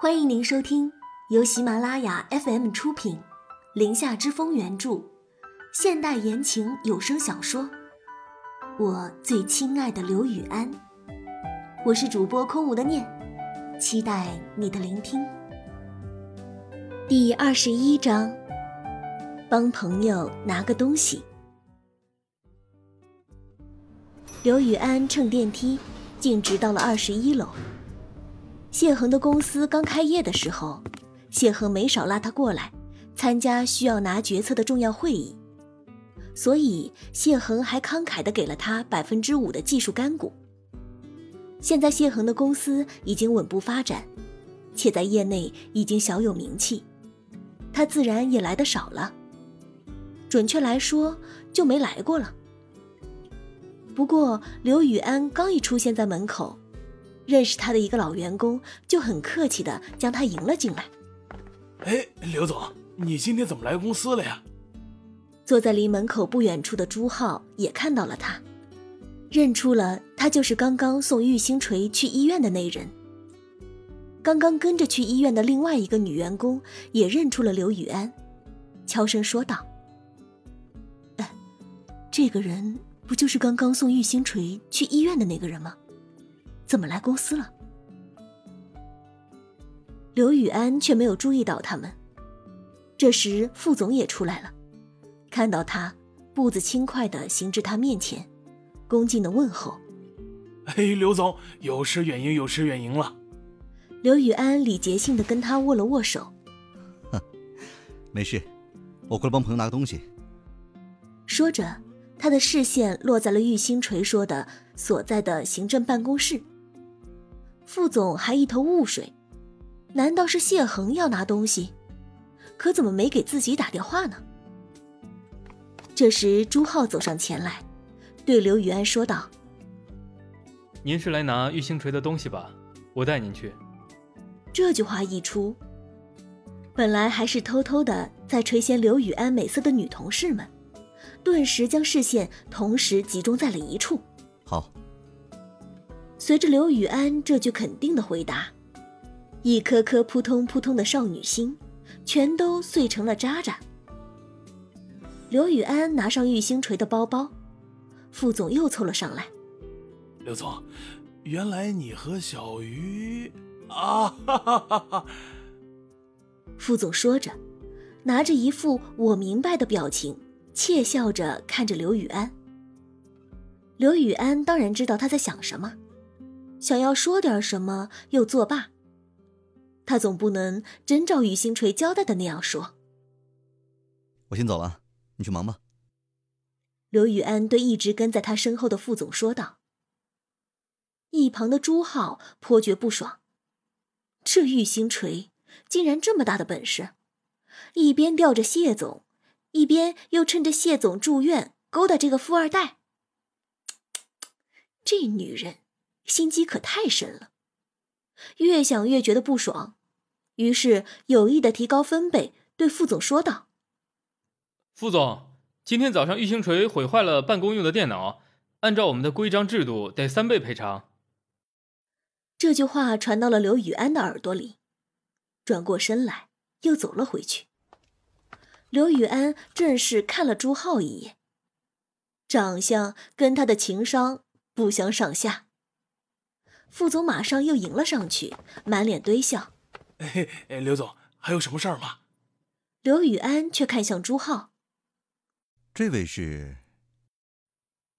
欢迎您收听由喜马拉雅 FM 出品，《林下之风》原著，现代言情有声小说《我最亲爱的刘雨安》。我是主播空无的念，期待你的聆听。第二十一章，帮朋友拿个东西。刘雨安乘电梯，径直到了二十一楼。谢恒的公司刚开业的时候，谢恒没少拉他过来参加需要拿决策的重要会议，所以谢恒还慷慨地给了他百分之五的技术干股。现在谢恒的公司已经稳步发展，且在业内已经小有名气，他自然也来的少了。准确来说，就没来过了。不过刘宇安刚一出现在门口。认识他的一个老员工就很客气的将他迎了进来。哎，刘总，你今天怎么来公司了呀？坐在离门口不远处的朱浩也看到了他，认出了他就是刚刚送玉星锤去医院的那人。刚刚跟着去医院的另外一个女员工也认出了刘雨安，悄声说道：“哎，这个人不就是刚刚送玉星锤去医院的那个人吗？”怎么来公司了？刘宇安却没有注意到他们。这时，副总也出来了，看到他，步子轻快的行至他面前，恭敬的问候：“哎，刘总，有失远迎，有失远迎了。”刘宇安礼节性的跟他握了握手：“哼，没事，我过来帮朋友拿个东西。”说着，他的视线落在了玉星锤说的所在的行政办公室。副总还一头雾水，难道是谢恒要拿东西？可怎么没给自己打电话呢？这时朱浩走上前来，对刘宇安说道：“您是来拿玉星锤的东西吧？我带您去。”这句话一出，本来还是偷偷的在垂涎刘宇安美色的女同事们，顿时将视线同时集中在了一处。好。随着刘雨安这句肯定的回答，一颗颗扑通扑通的少女心，全都碎成了渣渣。刘雨安拿上玉星锤的包包，副总又凑了上来：“刘总，原来你和小鱼啊！”哈哈哈哈副总说着，拿着一副我明白的表情，窃笑着看着刘雨安。刘雨安当然知道他在想什么。想要说点什么，又作罢。他总不能真照雨星锤交代的那样说。我先走了，你去忙吧。刘宇安对一直跟在他身后的副总说道。一旁的朱浩颇觉不爽，这玉星锤竟然这么大的本事，一边吊着谢总，一边又趁着谢总住院勾搭这个富二代。这女人。心机可太深了，越想越觉得不爽，于是有意的提高分贝，对副总说道：“副总，今天早上玉星锤毁坏了办公用的电脑，按照我们的规章制度，得三倍赔偿。”这句话传到了刘宇安的耳朵里，转过身来又走了回去。刘宇安正是看了朱浩一眼，长相跟他的情商不相上下。副总马上又迎了上去，满脸堆笑：“哎，刘总，还有什么事儿吗？”刘宇安却看向朱浩：“这位是？”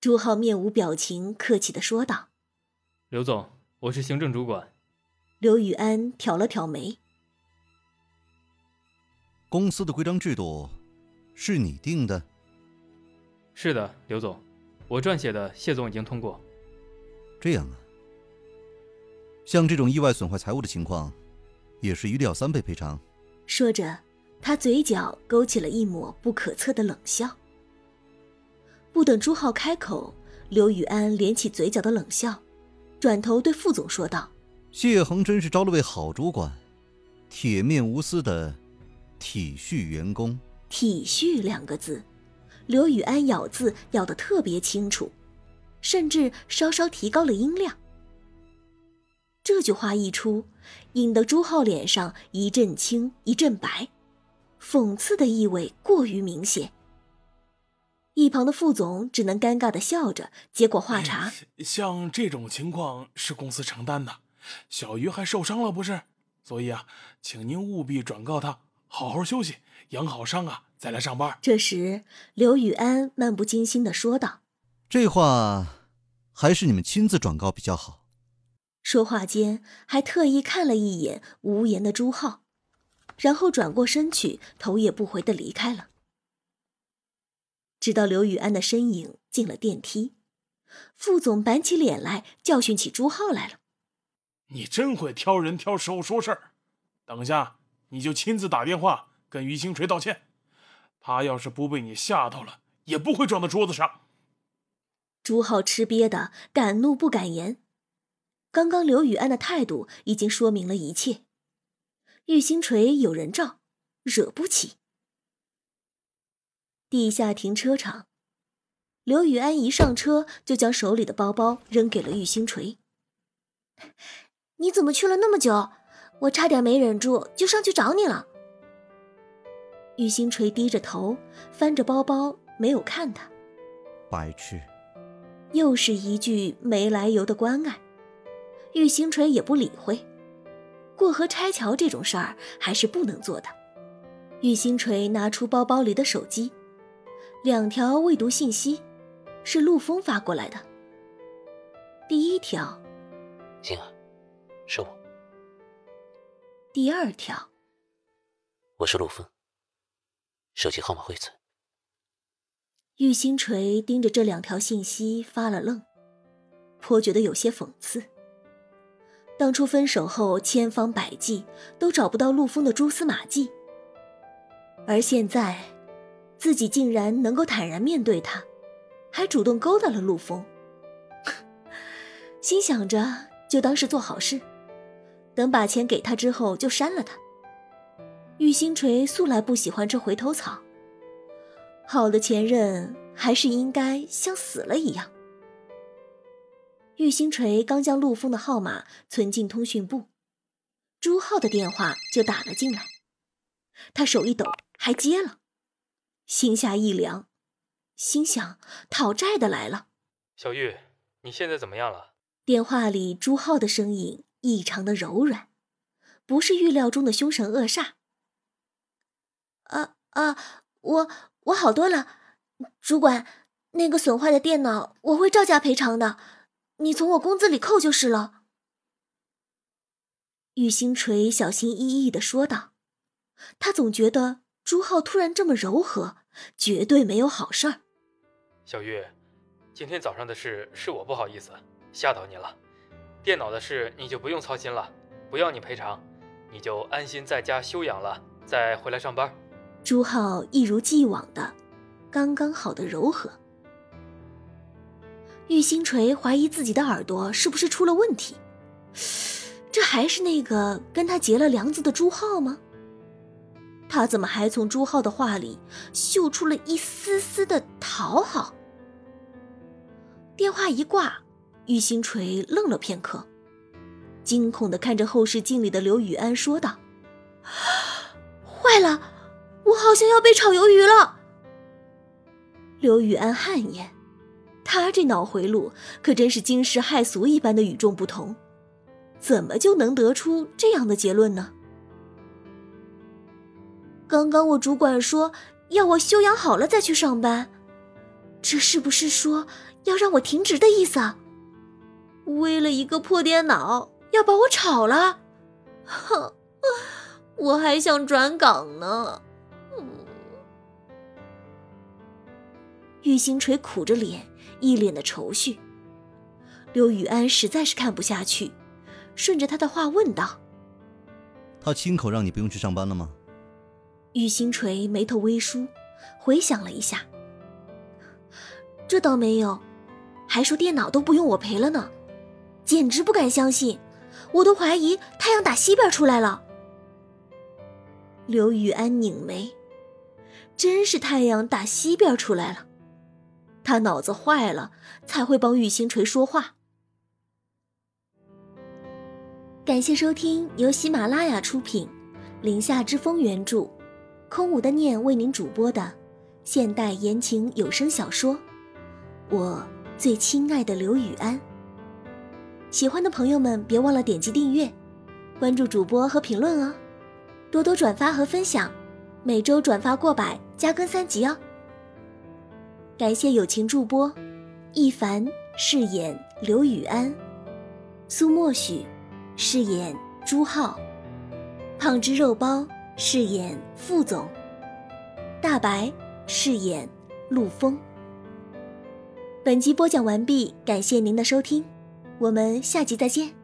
朱浩面无表情，客气的说道：“刘总，我是行政主管。”刘宇安挑了挑眉：“公司的规章制度是你定的？”“是的，刘总，我撰写的，谢总已经通过。”“这样啊。”像这种意外损坏财物的情况，也是一定要三倍赔偿。说着，他嘴角勾起了一抹不可测的冷笑。不等朱浩开口，刘宇安敛起嘴角的冷笑，转头对副总说道：“谢恒真是招了位好主管，铁面无私的体恤员工。”体恤两个字，刘宇安咬字咬得特别清楚，甚至稍稍提高了音量。这句话一出，引得朱浩脸上一阵青一阵白，讽刺的意味过于明显。一旁的副总只能尴尬的笑着接过话茬：“像这种情况是公司承担的，小鱼还受伤了不是？所以啊，请您务必转告他，好好休息，养好伤啊，再来上班。”这时，刘宇安漫不经心的说道：“这话还是你们亲自转告比较好。”说话间，还特意看了一眼无言的朱浩，然后转过身去，头也不回的离开了。直到刘宇安的身影进了电梯，副总板起脸来教训起朱浩来了：“你真会挑人挑时候说事儿，等下你就亲自打电话跟于星锤道歉，他要是不被你吓到了，也不会撞到桌子上。”朱浩吃瘪的敢怒不敢言，刚刚刘雨安的态度已经说明了一切，玉星锤有人罩，惹不起。地下停车场，刘雨安一上车就将手里的包包扔给了玉星锤。你怎么去了那么久？我差点没忍住就上去找你了。玉星锤低着头翻着包包，没有看他。白痴！又是一句没来由的关爱，玉星锤也不理会。过河拆桥这种事儿还是不能做的。玉星锤拿出包包里的手机。两条未读信息，是陆枫发过来的。第一条，星儿，是我。第二条，我是陆枫。手机号码会存。玉星锤盯着这两条信息发了愣，颇觉得有些讽刺。当初分手后，千方百计都找不到陆枫的蛛丝马迹，而现在。自己竟然能够坦然面对他，还主动勾搭了陆枫，心想着就当是做好事，等把钱给他之后就删了他。玉星锤素来不喜欢吃回头草，好的前任还是应该像死了一样。玉星锤刚将陆枫的号码存进通讯簿，朱浩的电话就打了进来，他手一抖，还接了。心下一凉，心想讨债的来了。小玉，你现在怎么样了？电话里朱浩的声音异常的柔软，不是预料中的凶神恶煞。啊啊，我我好多了，主管，那个损坏的电脑我会照价赔偿的，你从我工资里扣就是了。玉星锤小心翼翼的说道，他总觉得。朱浩突然这么柔和，绝对没有好事儿。小玉，今天早上的事是我不好意思，吓到你了。电脑的事你就不用操心了，不要你赔偿，你就安心在家休养了，再回来上班。朱浩一如既往的，刚刚好的柔和。玉星锤怀疑自己的耳朵是不是出了问题，这还是那个跟他结了梁子的朱浩吗？他怎么还从朱浩的话里嗅出了一丝丝的讨好？电话一挂，玉星锤愣了片刻，惊恐的看着后视镜里的刘雨安，说道：“坏了，我好像要被炒鱿鱼了。”刘雨安汗颜，他这脑回路可真是惊世骇俗一般的与众不同，怎么就能得出这样的结论呢？刚刚我主管说要我休养好了再去上班，这是不是说要让我停职的意思？啊？为了一个破电脑要把我炒了？哼，我还想转岗呢。玉星锤苦着脸，一脸的愁绪。刘雨安实在是看不下去，顺着他的话问道：“他亲口让你不用去上班了吗？”玉星锤眉头微舒，回想了一下，这倒没有，还说电脑都不用我赔了呢，简直不敢相信，我都怀疑太阳打西边出来了。刘雨安拧眉，真是太阳打西边出来了，他脑子坏了才会帮玉星锤说话。感谢收听由喜马拉雅出品，《林下之风》原著，空无的念为您主播的现代言情有声小说《我最亲爱的刘雨安》。喜欢的朋友们别忘了点击订阅、关注主播和评论哦，多多转发和分享，每周转发过百加更三集哦。感谢友情助播一凡饰演刘雨安，苏墨许。饰演朱浩，胖汁肉包饰演副总，大白饰演陆枫。本集播讲完毕，感谢您的收听，我们下集再见。